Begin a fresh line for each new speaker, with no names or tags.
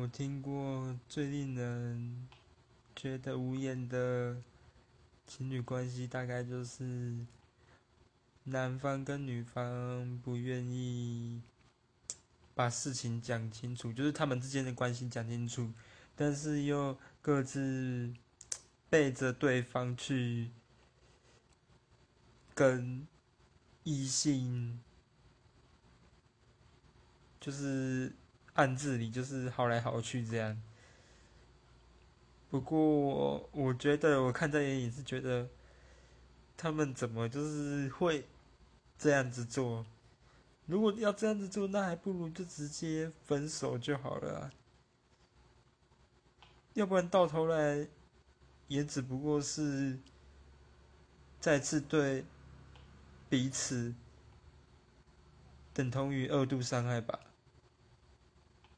我听过最令人觉得无言的情侣关系，大概就是男方跟女方不愿意把事情讲清楚，就是他们之间的关系讲清楚，但是又各自背着对方去跟异性，就是暗自里就是好来好去这样。不过我觉得我看在眼里是觉得，他们怎么就是会这样子做？如果要这样子做，那还不如就直接分手就好了。要不然到头来，也只不过是再次对彼此等同于二度伤害吧。